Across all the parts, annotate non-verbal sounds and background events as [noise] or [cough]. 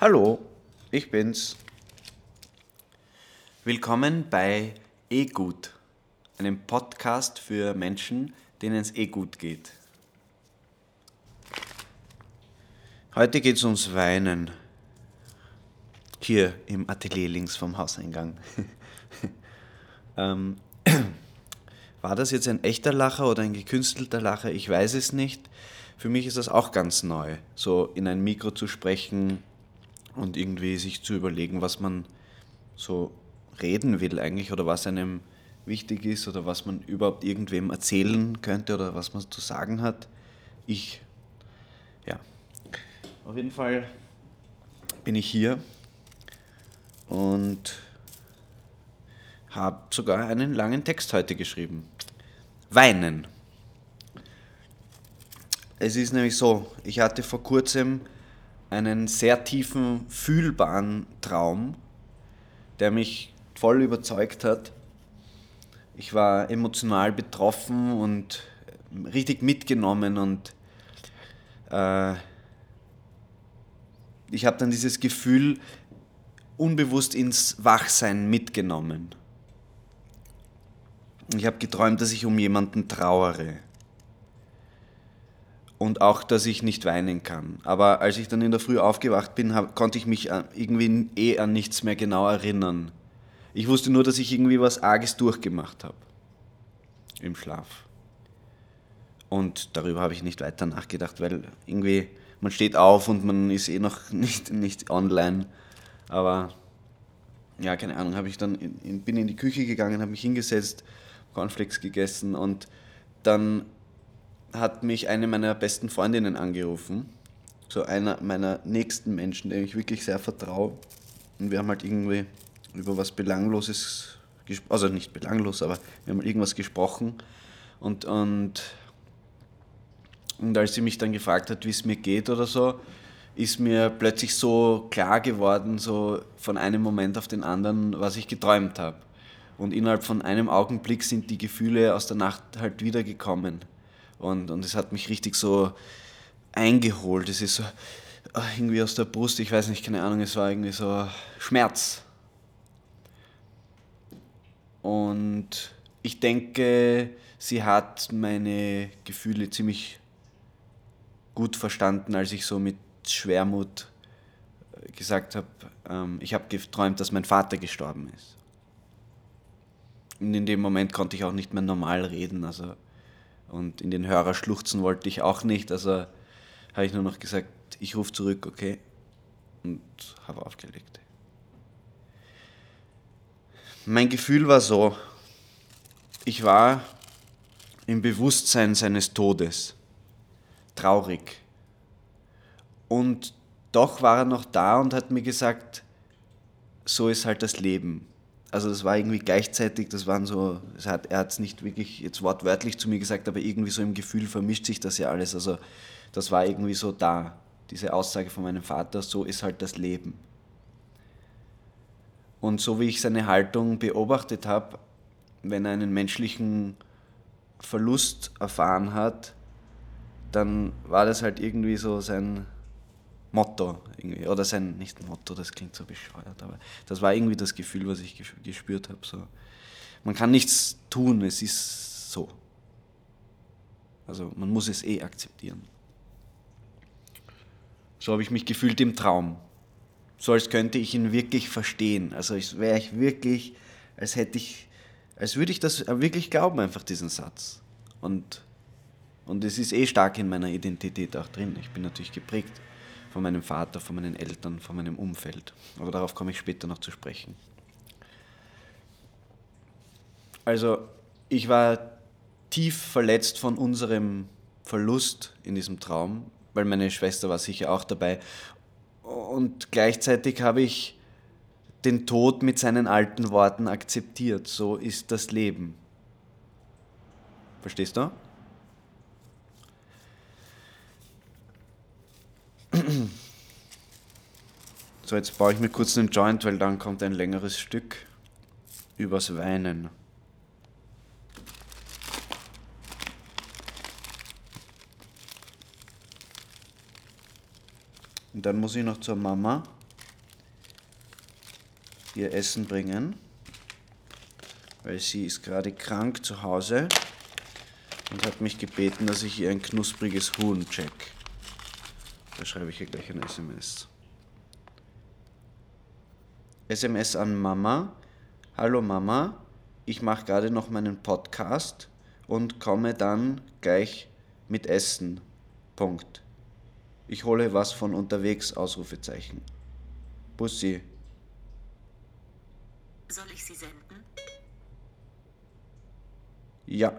Hallo, ich bin's. Willkommen bei Eh Gut, einem Podcast für Menschen, denen es eh gut geht. Heute geht's ums Weinen. Hier im Atelier links vom Hauseingang. [laughs] ähm, [clears throat] war das jetzt ein echter Lacher oder ein gekünstelter Lacher? Ich weiß es nicht. Für mich ist das auch ganz neu, so in ein Mikro zu sprechen und irgendwie sich zu überlegen, was man so reden will eigentlich oder was einem wichtig ist oder was man überhaupt irgendwem erzählen könnte oder was man zu sagen hat. Ich, ja. Auf jeden Fall bin ich hier und habe sogar einen langen Text heute geschrieben. Weinen. Es ist nämlich so, ich hatte vor kurzem einen sehr tiefen, fühlbaren Traum, der mich voll überzeugt hat. Ich war emotional betroffen und richtig mitgenommen und äh, ich habe dann dieses Gefühl unbewusst ins Wachsein mitgenommen. Ich habe geträumt, dass ich um jemanden trauere. Und auch, dass ich nicht weinen kann. Aber als ich dann in der Früh aufgewacht bin, hab, konnte ich mich irgendwie eh an nichts mehr genau erinnern. Ich wusste nur, dass ich irgendwie was Arges durchgemacht habe. Im Schlaf. Und darüber habe ich nicht weiter nachgedacht, weil irgendwie, man steht auf und man ist eh noch [laughs] nicht, nicht online. Aber ja, keine Ahnung, habe ich dann in, bin in die Küche gegangen, habe mich hingesetzt, Cornflakes gegessen und dann hat mich eine meiner besten Freundinnen angerufen. So einer meiner nächsten Menschen, dem ich wirklich sehr vertraue. Und wir haben halt irgendwie über was Belangloses gesprochen, also nicht belanglos, aber wir haben halt irgendwas gesprochen. Und, und, und als sie mich dann gefragt hat, wie es mir geht oder so, ist mir plötzlich so klar geworden, so von einem Moment auf den anderen, was ich geträumt habe. Und innerhalb von einem Augenblick sind die Gefühle aus der Nacht halt wiedergekommen. Und, und es hat mich richtig so eingeholt. Es ist so ah, irgendwie aus der Brust, ich weiß nicht, keine Ahnung, es war irgendwie so Schmerz. Und ich denke, sie hat meine Gefühle ziemlich gut verstanden, als ich so mit Schwermut äh, gesagt habe, ähm, ich habe geträumt, dass mein Vater gestorben ist. Und in dem Moment konnte ich auch nicht mehr normal reden. Also, und in den Hörer schluchzen wollte ich auch nicht. Also habe ich nur noch gesagt, ich rufe zurück, okay? Und habe aufgelegt. Mein Gefühl war so, ich war im Bewusstsein seines Todes, traurig. Und doch war er noch da und hat mir gesagt, so ist halt das Leben. Also das war irgendwie gleichzeitig, das waren so, hat, er hat es nicht wirklich jetzt wortwörtlich zu mir gesagt, aber irgendwie so im Gefühl vermischt sich das ja alles. Also das war irgendwie so da, diese Aussage von meinem Vater, so ist halt das Leben. Und so wie ich seine Haltung beobachtet habe, wenn er einen menschlichen Verlust erfahren hat, dann war das halt irgendwie so sein, Motto irgendwie. Oder sein, nicht Motto, das klingt so bescheuert, aber das war irgendwie das Gefühl, was ich gespürt habe. So. Man kann nichts tun, es ist so. Also man muss es eh akzeptieren. So habe ich mich gefühlt im Traum. So als könnte ich ihn wirklich verstehen. Also als wäre ich wirklich, als hätte ich, als würde ich das wirklich glauben, einfach diesen Satz. Und, und es ist eh stark in meiner Identität auch drin. Ich bin natürlich geprägt von meinem Vater, von meinen Eltern, von meinem Umfeld. Aber darauf komme ich später noch zu sprechen. Also ich war tief verletzt von unserem Verlust in diesem Traum, weil meine Schwester war sicher auch dabei. Und gleichzeitig habe ich den Tod mit seinen alten Worten akzeptiert. So ist das Leben. Verstehst du? So, jetzt baue ich mir kurz einen Joint, weil dann kommt ein längeres Stück übers Weinen. Und dann muss ich noch zur Mama ihr Essen bringen, weil sie ist gerade krank zu Hause und hat mich gebeten, dass ich ihr ein knuspriges Huhn check. Da schreibe ich ihr gleich ein SMS. SMS an Mama. Hallo Mama, ich mache gerade noch meinen Podcast und komme dann gleich mit Essen. Punkt. Ich hole was von unterwegs, Ausrufezeichen. Bussi. Soll ich sie senden? Ja.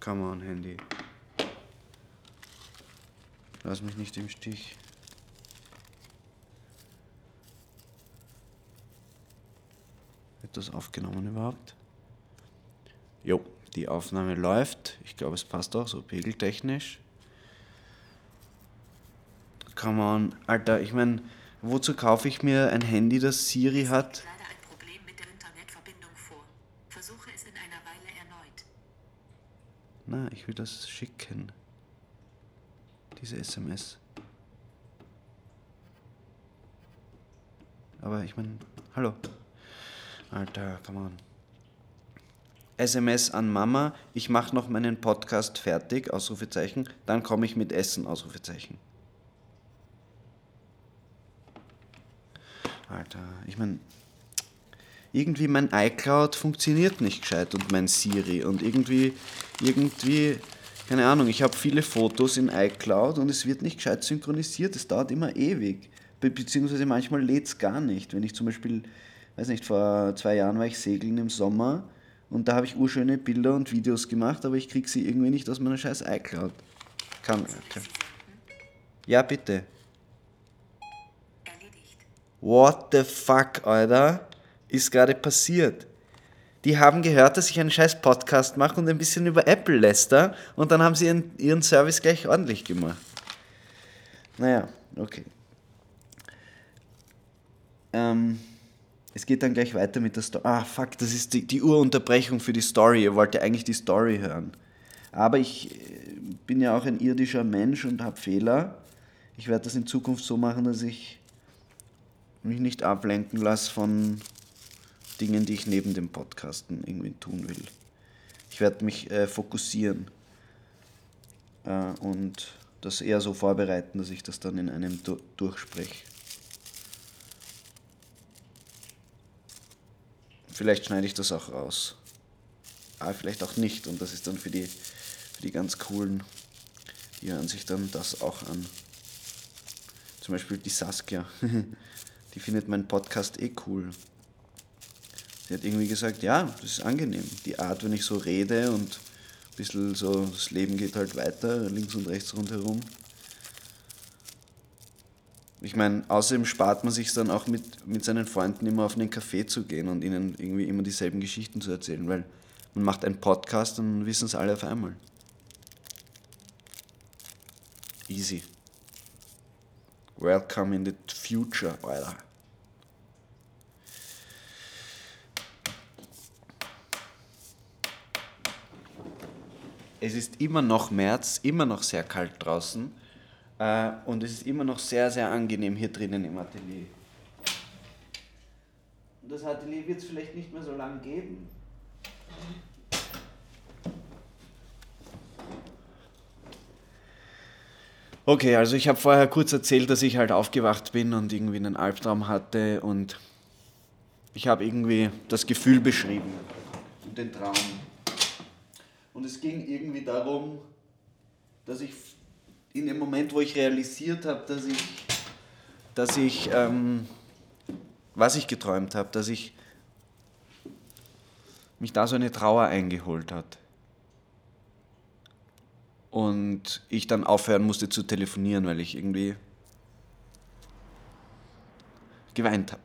Come on, Handy. Lass mich nicht im Stich. Wird das aufgenommen überhaupt? Jo, die Aufnahme läuft. Ich glaube, es passt auch so pegeltechnisch. Come on, Alter, ich meine, wozu kaufe ich mir ein Handy, das Siri hat? Na, ich will das schicken. Diese SMS. Aber ich meine, hallo. Alter, come on. SMS an Mama, ich mache noch meinen Podcast fertig, Ausrufezeichen, dann komme ich mit Essen, Ausrufezeichen. Alter, ich meine, irgendwie mein iCloud funktioniert nicht gescheit und mein Siri und irgendwie, irgendwie, keine Ahnung, ich habe viele Fotos in iCloud und es wird nicht gescheit synchronisiert, es dauert immer ewig, Be beziehungsweise manchmal lädt es gar nicht. Wenn ich zum Beispiel, weiß nicht, vor zwei Jahren war ich segeln im Sommer und da habe ich urschöne Bilder und Videos gemacht, aber ich kriege sie irgendwie nicht aus meiner scheiß iCloud. Kann, okay. Ja, bitte. What the fuck, Alter? Ist gerade passiert. Die haben gehört, dass ich einen scheiß Podcast mache und ein bisschen über Apple läster und dann haben sie ihren, ihren Service gleich ordentlich gemacht. Naja, okay. Ähm, es geht dann gleich weiter mit der Story. Ah, fuck, das ist die, die Urunterbrechung für die Story. Ihr wollt ja eigentlich die Story hören. Aber ich äh, bin ja auch ein irdischer Mensch und habe Fehler. Ich werde das in Zukunft so machen, dass ich mich nicht ablenken lasse von Dingen, die ich neben dem Podcasten irgendwie tun will. Ich werde mich äh, fokussieren äh, und das eher so vorbereiten, dass ich das dann in einem du durchspreche. Vielleicht schneide ich das auch raus. Aber vielleicht auch nicht. Und das ist dann für die, für die ganz coolen, die hören sich dann das auch an. Zum Beispiel die Saskia. [laughs] Die findet meinen Podcast eh cool. Sie hat irgendwie gesagt, ja, das ist angenehm. Die Art, wenn ich so rede und ein bisschen so, das Leben geht halt weiter, links und rechts rundherum. Ich meine, außerdem spart man sich dann auch mit, mit seinen Freunden immer auf einen Café zu gehen und ihnen irgendwie immer dieselben Geschichten zu erzählen, weil man macht einen Podcast und wissen es alle auf einmal. Easy. Welcome in the future, Alter. Es ist immer noch März, immer noch sehr kalt draußen äh, und es ist immer noch sehr, sehr angenehm hier drinnen im Atelier. Und das Atelier wird es vielleicht nicht mehr so lange geben. Okay, also ich habe vorher kurz erzählt, dass ich halt aufgewacht bin und irgendwie einen Albtraum hatte und ich habe irgendwie das Gefühl beschrieben und den Traum. Und es ging irgendwie darum, dass ich in dem Moment, wo ich realisiert habe, dass ich, dass ich, ähm, was ich geträumt habe, dass ich mich da so eine Trauer eingeholt hat. Und ich dann aufhören musste zu telefonieren, weil ich irgendwie geweint habe.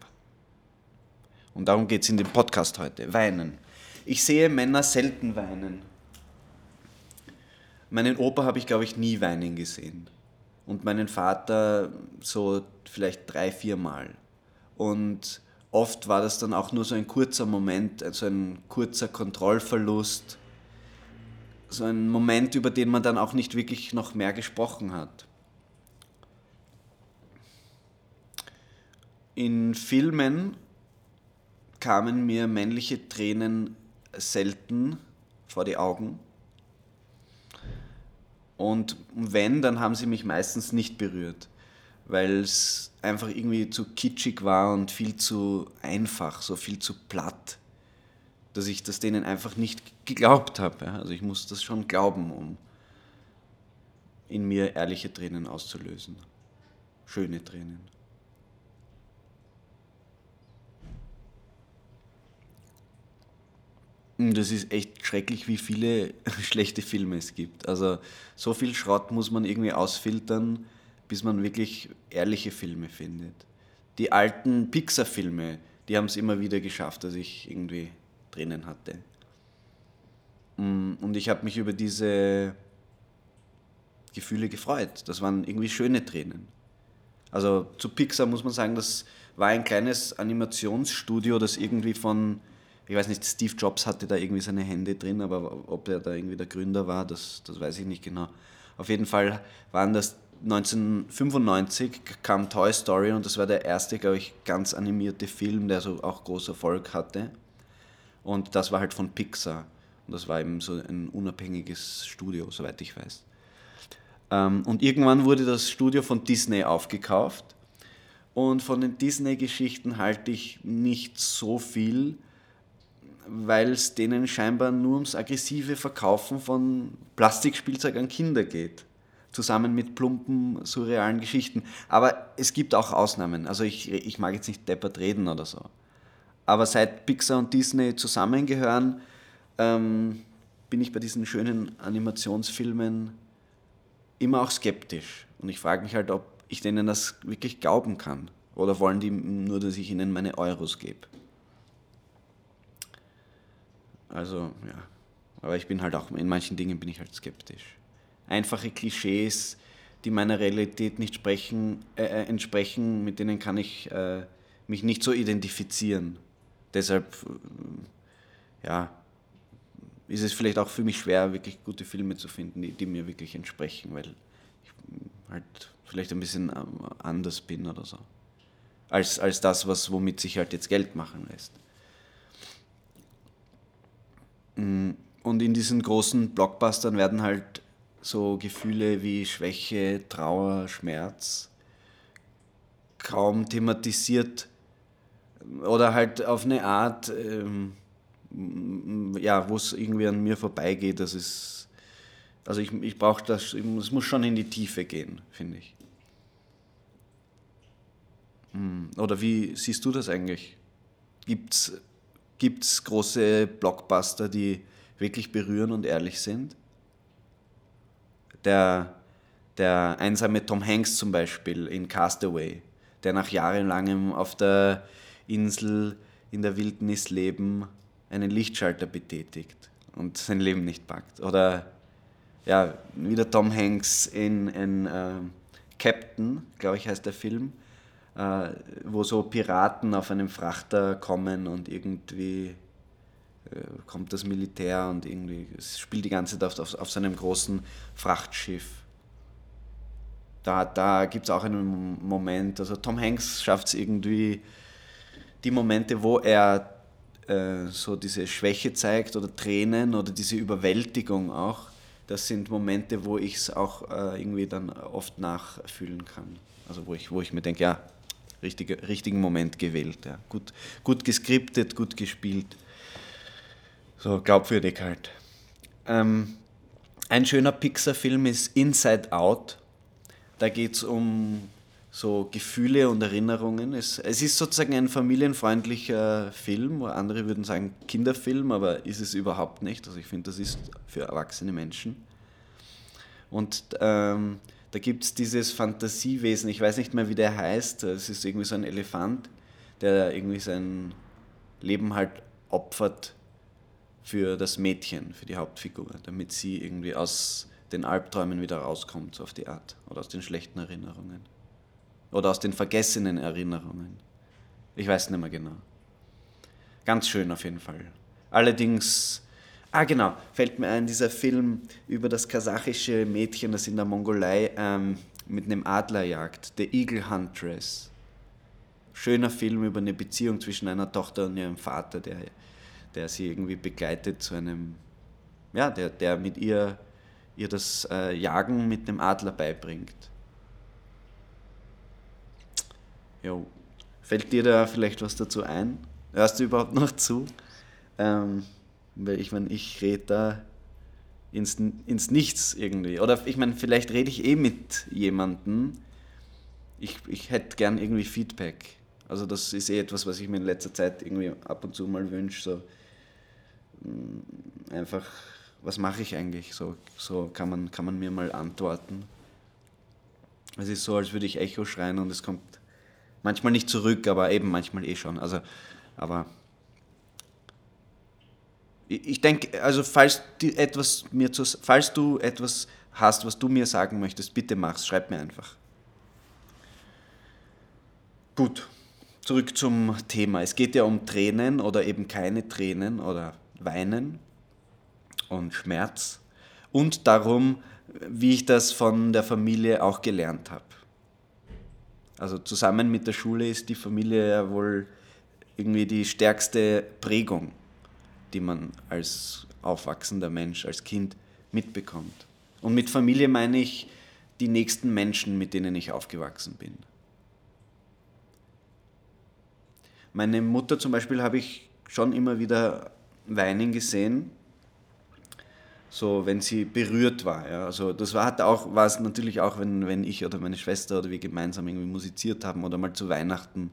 Und darum geht es in dem Podcast heute. Weinen. Ich sehe Männer selten weinen. Meinen Opa habe ich, glaube ich, nie weinen gesehen. Und meinen Vater so vielleicht drei, vier Mal. Und oft war das dann auch nur so ein kurzer Moment, also ein kurzer Kontrollverlust so ein Moment, über den man dann auch nicht wirklich noch mehr gesprochen hat. In Filmen kamen mir männliche Tränen selten vor die Augen. Und wenn, dann haben sie mich meistens nicht berührt, weil es einfach irgendwie zu kitschig war und viel zu einfach, so viel zu platt, dass ich das denen einfach nicht geglaubt habe. Also ich muss das schon glauben, um in mir ehrliche Tränen auszulösen. Schöne Tränen. Das ist echt schrecklich, wie viele [laughs] schlechte Filme es gibt. Also so viel Schrott muss man irgendwie ausfiltern, bis man wirklich ehrliche Filme findet. Die alten Pixar-Filme, die haben es immer wieder geschafft, dass ich irgendwie drinnen hatte. Mm, und ich habe mich über diese Gefühle gefreut. Das waren irgendwie schöne Tränen. Also zu Pixar muss man sagen, das war ein kleines Animationsstudio, das irgendwie von ich weiß nicht, Steve Jobs hatte da irgendwie seine Hände drin, aber ob er da irgendwie der Gründer war, das, das weiß ich nicht genau. Auf jeden Fall waren das 1995 kam Toy Story und das war der erste, glaube ich, ganz animierte Film, der so auch großen Erfolg hatte. Und das war halt von Pixar. Und das war eben so ein unabhängiges Studio, soweit ich weiß. Ähm, und irgendwann wurde das Studio von Disney aufgekauft. Und von den Disney-Geschichten halte ich nicht so viel weil es denen scheinbar nur ums aggressive Verkaufen von Plastikspielzeug an Kinder geht. Zusammen mit plumpen, surrealen Geschichten. Aber es gibt auch Ausnahmen. Also ich, ich mag jetzt nicht deppert reden oder so. Aber seit Pixar und Disney zusammengehören, ähm, bin ich bei diesen schönen Animationsfilmen immer auch skeptisch. Und ich frage mich halt, ob ich denen das wirklich glauben kann. Oder wollen die nur, dass ich ihnen meine Euros gebe? Also, ja. Aber ich bin halt auch, in manchen Dingen bin ich halt skeptisch. Einfache Klischees, die meiner Realität nicht sprechen, äh, äh, entsprechen, mit denen kann ich äh, mich nicht so identifizieren. Deshalb, äh, ja, ist es vielleicht auch für mich schwer, wirklich gute Filme zu finden, die, die mir wirklich entsprechen, weil ich halt vielleicht ein bisschen ähm, anders bin oder so. Als, als das, was, womit sich halt jetzt Geld machen lässt. Mm, und in diesen großen Blockbustern werden halt so Gefühle wie Schwäche, Trauer, Schmerz kaum thematisiert oder halt auf eine Art, ähm, ja, wo es irgendwie an mir vorbeigeht. Das ist, also ich, ich brauche das, es muss schon in die Tiefe gehen, finde ich. Mm, oder wie siehst du das eigentlich? Gibt es Gibt es große Blockbuster, die wirklich berühren und ehrlich sind? Der, der einsame Tom Hanks zum Beispiel in Castaway, der nach jahrelangem auf der Insel in der Wildnis leben einen Lichtschalter betätigt und sein Leben nicht packt. Oder ja, wieder Tom Hanks in, in äh, Captain, glaube ich heißt der Film, äh, wo so Piraten auf einem Frachter kommen und irgendwie äh, kommt das Militär und irgendwie es spielt die ganze Zeit auf, auf, auf seinem großen Frachtschiff. Da, da gibt es auch einen Moment, also Tom Hanks schafft es irgendwie, die Momente, wo er äh, so diese Schwäche zeigt oder Tränen oder diese Überwältigung auch, das sind Momente, wo ich es auch äh, irgendwie dann oft nachfühlen kann. Also wo ich, wo ich mir denke, ja, richtige, richtigen Moment gewählt. Ja. Gut, gut geskriptet, gut gespielt. So glaubwürdig halt. Ähm, ein schöner Pixar-Film ist Inside Out. Da geht es um so Gefühle und Erinnerungen. Es, es ist sozusagen ein familienfreundlicher Film, wo andere würden sagen Kinderfilm, aber ist es überhaupt nicht. Also ich finde, das ist für erwachsene Menschen. Und ähm, da gibt es dieses Fantasiewesen, ich weiß nicht mehr, wie der heißt, es ist irgendwie so ein Elefant, der irgendwie sein Leben halt opfert für das Mädchen, für die Hauptfigur, damit sie irgendwie aus den Albträumen wieder rauskommt, so auf die Art, oder aus den schlechten Erinnerungen. Oder aus den vergessenen Erinnerungen. Ich weiß nicht mehr genau. Ganz schön auf jeden Fall. Allerdings Ah, genau, fällt mir ein, dieser Film über das kasachische Mädchen, das in der Mongolei ähm, mit einem Adler jagt, The Eagle Huntress. Schöner Film über eine Beziehung zwischen einer Tochter und ihrem Vater, der, der sie irgendwie begleitet zu einem, ja, der, der mit ihr, ihr das äh, Jagen mit dem Adler beibringt. Jo. Fällt dir da vielleicht was dazu ein? Hörst du überhaupt noch zu? Ähm, weil ich meine, ich rede da ins, ins Nichts irgendwie. Oder ich meine, vielleicht rede ich eh mit jemandem. Ich, ich hätte gern irgendwie Feedback. Also das ist eh etwas, was ich mir in letzter Zeit irgendwie ab und zu mal wünsche. So, mm, einfach, was mache ich eigentlich? So, so kann, man, kann man mir mal antworten. Es ist so, als würde ich Echo schreien und es kommt manchmal nicht zurück, aber eben manchmal eh schon. Also, aber ich denke, also falls, die etwas mir zu, falls du etwas hast, was du mir sagen möchtest, bitte mach's, schreib mir einfach. Gut, zurück zum Thema. Es geht ja um Tränen oder eben keine Tränen oder Weinen und Schmerz und darum, wie ich das von der Familie auch gelernt habe. Also zusammen mit der Schule ist die Familie ja wohl irgendwie die stärkste Prägung die man als aufwachsender Mensch, als Kind mitbekommt. Und mit Familie meine ich die nächsten Menschen, mit denen ich aufgewachsen bin. Meine Mutter zum Beispiel habe ich schon immer wieder weinen gesehen, so wenn sie berührt war. Ja. Also das war, hat auch, war es natürlich auch, wenn, wenn ich oder meine Schwester oder wir gemeinsam irgendwie musiziert haben oder mal zu Weihnachten,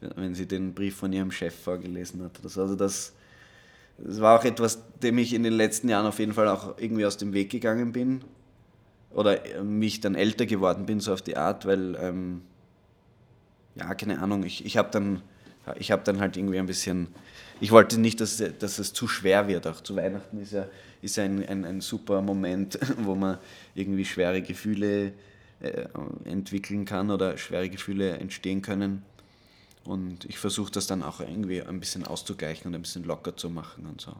wenn sie den Brief von ihrem Chef vorgelesen hat. Also das, das war auch etwas, dem ich in den letzten Jahren auf jeden Fall auch irgendwie aus dem Weg gegangen bin. Oder äh, mich dann älter geworden bin, so auf die Art, weil, ähm, ja, keine Ahnung, ich, ich habe dann, hab dann halt irgendwie ein bisschen, ich wollte nicht, dass, dass es zu schwer wird. Auch zu Weihnachten ist ja, ist ein, ein, ein super Moment, [laughs] wo man irgendwie schwere Gefühle äh, entwickeln kann oder schwere Gefühle entstehen können. Und ich versuche das dann auch irgendwie ein bisschen auszugleichen und ein bisschen locker zu machen und so.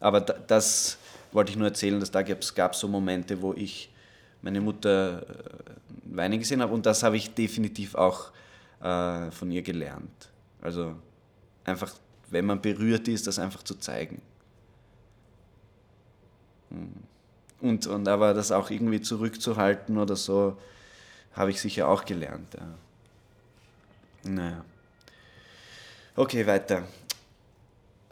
Aber das wollte ich nur erzählen, dass da es gab so Momente, wo ich meine Mutter äh, weinen gesehen habe und das habe ich definitiv auch äh, von ihr gelernt. Also einfach, wenn man berührt ist, das einfach zu zeigen. Hm. Und, und aber das auch irgendwie zurückzuhalten oder so, habe ich sicher auch gelernt. Ja. Naja. Okay, weiter.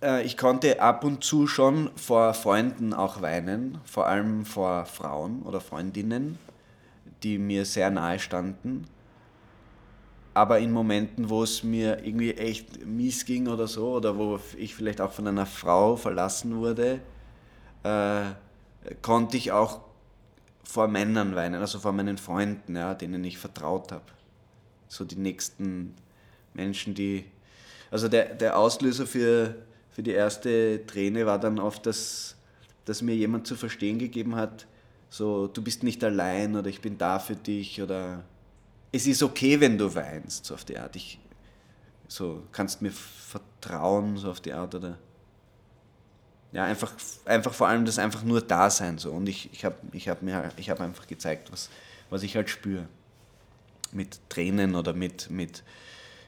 Äh, ich konnte ab und zu schon vor Freunden auch weinen, vor allem vor Frauen oder Freundinnen, die mir sehr nahe standen. Aber in Momenten, wo es mir irgendwie echt mies ging oder so, oder wo ich vielleicht auch von einer Frau verlassen wurde, äh, konnte ich auch vor Männern weinen, also vor meinen Freunden, ja, denen ich vertraut habe. So die nächsten Menschen, die. Also der, der Auslöser für, für die erste Träne war dann oft, dass, dass mir jemand zu verstehen gegeben hat, so, du bist nicht allein oder ich bin da für dich oder es ist okay, wenn du weinst, so auf die Art. Ich, so, kannst mir vertrauen, so auf die Art oder ja, einfach, einfach vor allem das einfach nur da sein so und ich, ich habe ich hab hab einfach gezeigt, was, was ich halt spüre. Mit Tränen oder mit, mit,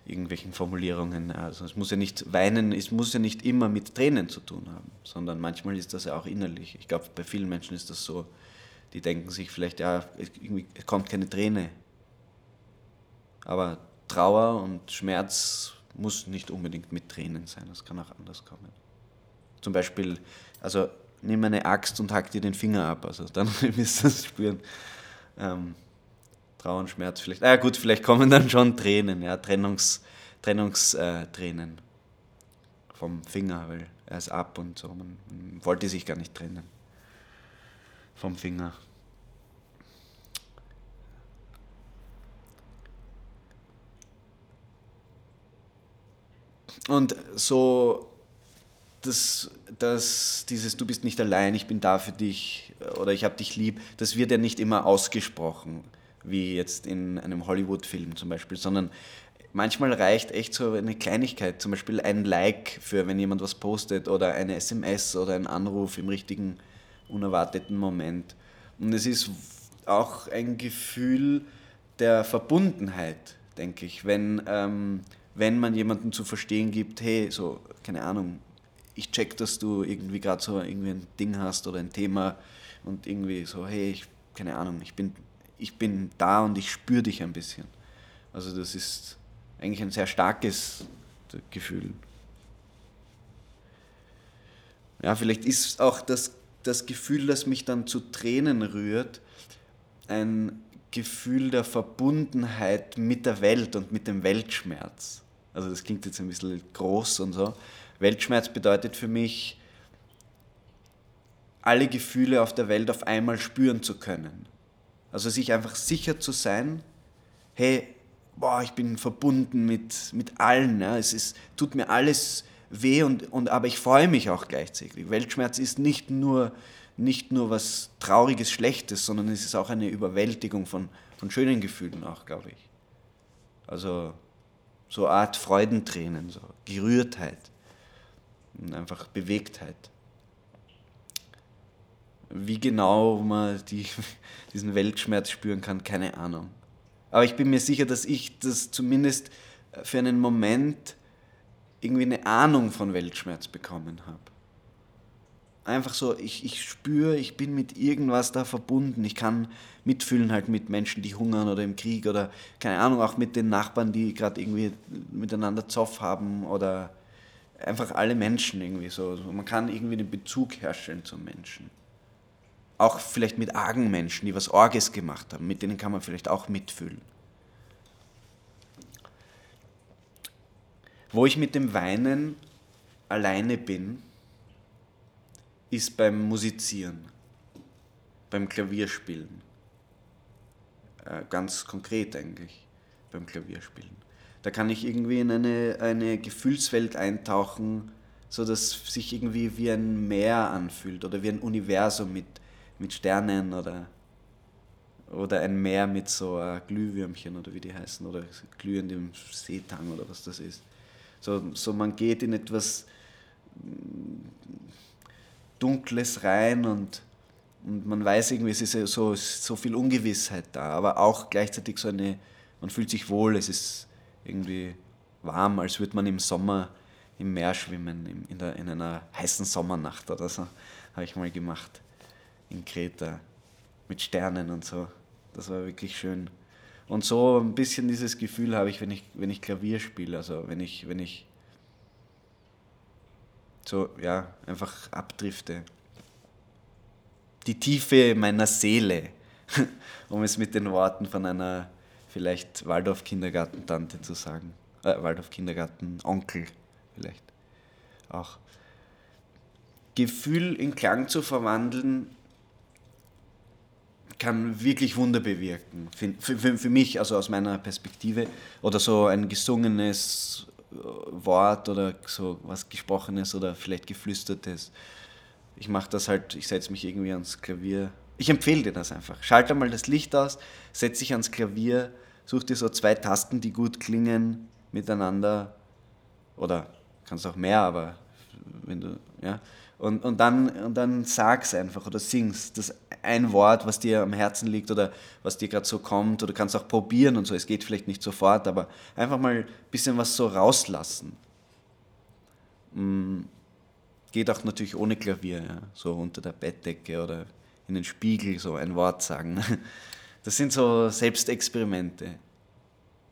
irgendwelchen Formulierungen. Also es muss ja nicht weinen, es muss ja nicht immer mit Tränen zu tun haben, sondern manchmal ist das ja auch innerlich. Ich glaube, bei vielen Menschen ist das so, die denken sich vielleicht, ja, es kommt keine Träne. Aber Trauer und Schmerz muss nicht unbedingt mit Tränen sein, das kann auch anders kommen. Zum Beispiel, also nimm eine Axt und hack dir den Finger ab, also dann [laughs] wirst du das spüren. Ähm, Trauer und Schmerz vielleicht. Ah gut, vielleicht kommen dann schon Tränen, ja, Trennungs, Trennungstränen äh, vom Finger, weil er ist ab und so. Man, man wollte sich gar nicht trennen vom Finger. Und so, dass, dass dieses Du bist nicht allein, ich bin da für dich oder ich habe dich lieb, das wird ja nicht immer ausgesprochen wie jetzt in einem Hollywood-Film zum Beispiel, sondern manchmal reicht echt so eine Kleinigkeit, zum Beispiel ein Like für, wenn jemand was postet oder eine SMS oder ein Anruf im richtigen, unerwarteten Moment. Und es ist auch ein Gefühl der Verbundenheit, denke ich, wenn, ähm, wenn man jemandem zu verstehen gibt, hey, so, keine Ahnung, ich check, dass du irgendwie gerade so irgendwie ein Ding hast oder ein Thema und irgendwie so, hey, ich, keine Ahnung, ich bin, ich bin da und ich spüre dich ein bisschen. Also das ist eigentlich ein sehr starkes Gefühl. Ja, vielleicht ist auch das, das Gefühl, das mich dann zu Tränen rührt, ein Gefühl der Verbundenheit mit der Welt und mit dem Weltschmerz. Also das klingt jetzt ein bisschen groß und so. Weltschmerz bedeutet für mich, alle Gefühle auf der Welt auf einmal spüren zu können. Also sich einfach sicher zu sein, hey, boah, ich bin verbunden mit, mit allen. Ja. Es ist, tut mir alles weh, und, und, aber ich freue mich auch gleichzeitig. Weltschmerz ist nicht nur, nicht nur was Trauriges, Schlechtes, sondern es ist auch eine Überwältigung von, von schönen Gefühlen auch, glaube ich. Also so eine Art Freudentränen, so Gerührtheit und einfach Bewegtheit. Wie genau man die, [laughs] diesen Weltschmerz spüren kann, keine Ahnung. Aber ich bin mir sicher, dass ich das zumindest für einen Moment irgendwie eine Ahnung von Weltschmerz bekommen habe. Einfach so, ich, ich spüre, ich bin mit irgendwas da verbunden. Ich kann mitfühlen halt mit Menschen, die hungern oder im Krieg oder keine Ahnung, auch mit den Nachbarn, die gerade irgendwie miteinander Zoff haben oder einfach alle Menschen irgendwie so. Man kann irgendwie den Bezug herstellen zum Menschen auch vielleicht mit argen Menschen, die was Orges gemacht haben, mit denen kann man vielleicht auch mitfühlen. Wo ich mit dem Weinen alleine bin, ist beim Musizieren, beim Klavierspielen. Äh, ganz konkret eigentlich, beim Klavierspielen. Da kann ich irgendwie in eine, eine Gefühlswelt eintauchen, so dass sich irgendwie wie ein Meer anfühlt oder wie ein Universum mit mit Sternen oder, oder ein Meer mit so uh, Glühwürmchen oder wie die heißen oder glühendem Seetang oder was das ist. So, so man geht in etwas mm, Dunkles rein und, und man weiß irgendwie, es ist so, so viel Ungewissheit da, aber auch gleichzeitig so eine, man fühlt sich wohl, es ist irgendwie warm, als würde man im Sommer im Meer schwimmen, in, der, in einer heißen Sommernacht oder so, habe ich mal gemacht in Kreta mit Sternen und so. Das war wirklich schön. Und so ein bisschen dieses Gefühl habe ich, wenn ich, wenn ich Klavier spiele. Also wenn ich, wenn ich so, ja, einfach abdrifte. Die Tiefe meiner Seele, [laughs] um es mit den Worten von einer vielleicht Waldorf-Kindergartentante zu sagen. Äh, Waldorf-Kindergarten-Onkel vielleicht auch. Gefühl in Klang zu verwandeln, kann wirklich Wunder bewirken. Für, für, für mich, also aus meiner Perspektive, oder so ein gesungenes äh, Wort oder so was Gesprochenes oder vielleicht Geflüstertes. Ich mache das halt, ich setze mich irgendwie ans Klavier. Ich empfehle dir das einfach. Schalte mal das Licht aus, setze dich ans Klavier, such dir so zwei Tasten, die gut klingen miteinander. Oder kannst auch mehr, aber wenn du, ja. Und, und, dann, und dann sag's einfach oder sing's. Das ein Wort, was dir am Herzen liegt oder was dir gerade so kommt oder kannst auch probieren und so. Es geht vielleicht nicht sofort, aber einfach mal ein bisschen was so rauslassen. Mm, geht auch natürlich ohne Klavier, ja. so unter der Bettdecke oder in den Spiegel so ein Wort sagen. [laughs] Das sind so Selbstexperimente.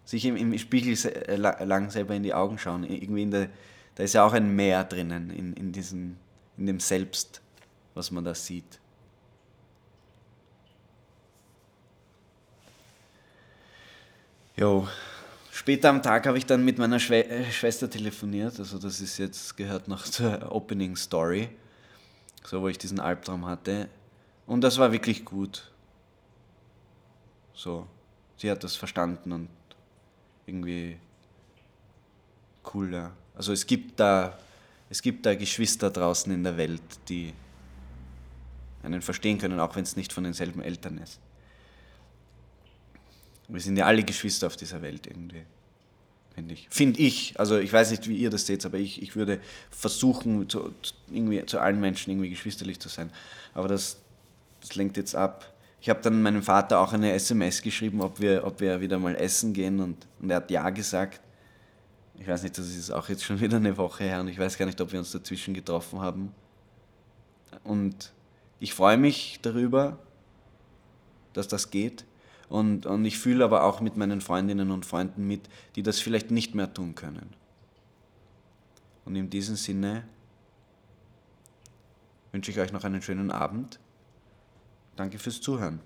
Sich im, im Spiegel äh, lang selber in die Augen schauen. Irgendwie in der, da ist ja auch ein Meer drinnen in, in diesem in dem Selbst, was man da sieht. Jo, später am Tag habe ich dann mit meiner Schwe äh, Schwester telefoniert, also das ist jetzt gehört noch [laughs] zur Opening Story, so wo ich diesen Albtraum hatte und das war wirklich gut. So, sie hat das verstanden und irgendwie cool, ja. Also es gibt da es gibt da Geschwister draußen in der Welt, die einen verstehen können, auch wenn es nicht von denselben Eltern ist. Wir sind ja alle Geschwister auf dieser Welt irgendwie. finde ich. Finde ich. Also ich weiß nicht, wie ihr das seht, aber ich, ich würde versuchen, zu, irgendwie, zu allen Menschen irgendwie geschwisterlich zu sein. Aber das, das lenkt jetzt ab. Ich habe dann meinem Vater auch eine SMS geschrieben, ob wir, ob wir wieder mal essen gehen und, und er hat ja gesagt. Ich weiß nicht, das ist auch jetzt schon wieder eine Woche her und ich weiß gar nicht, ob wir uns dazwischen getroffen haben. Und ich freue mich darüber, dass das geht. Und, und ich fühle aber auch mit meinen Freundinnen und Freunden mit, die das vielleicht nicht mehr tun können. Und in diesem Sinne wünsche ich euch noch einen schönen Abend. Danke fürs Zuhören.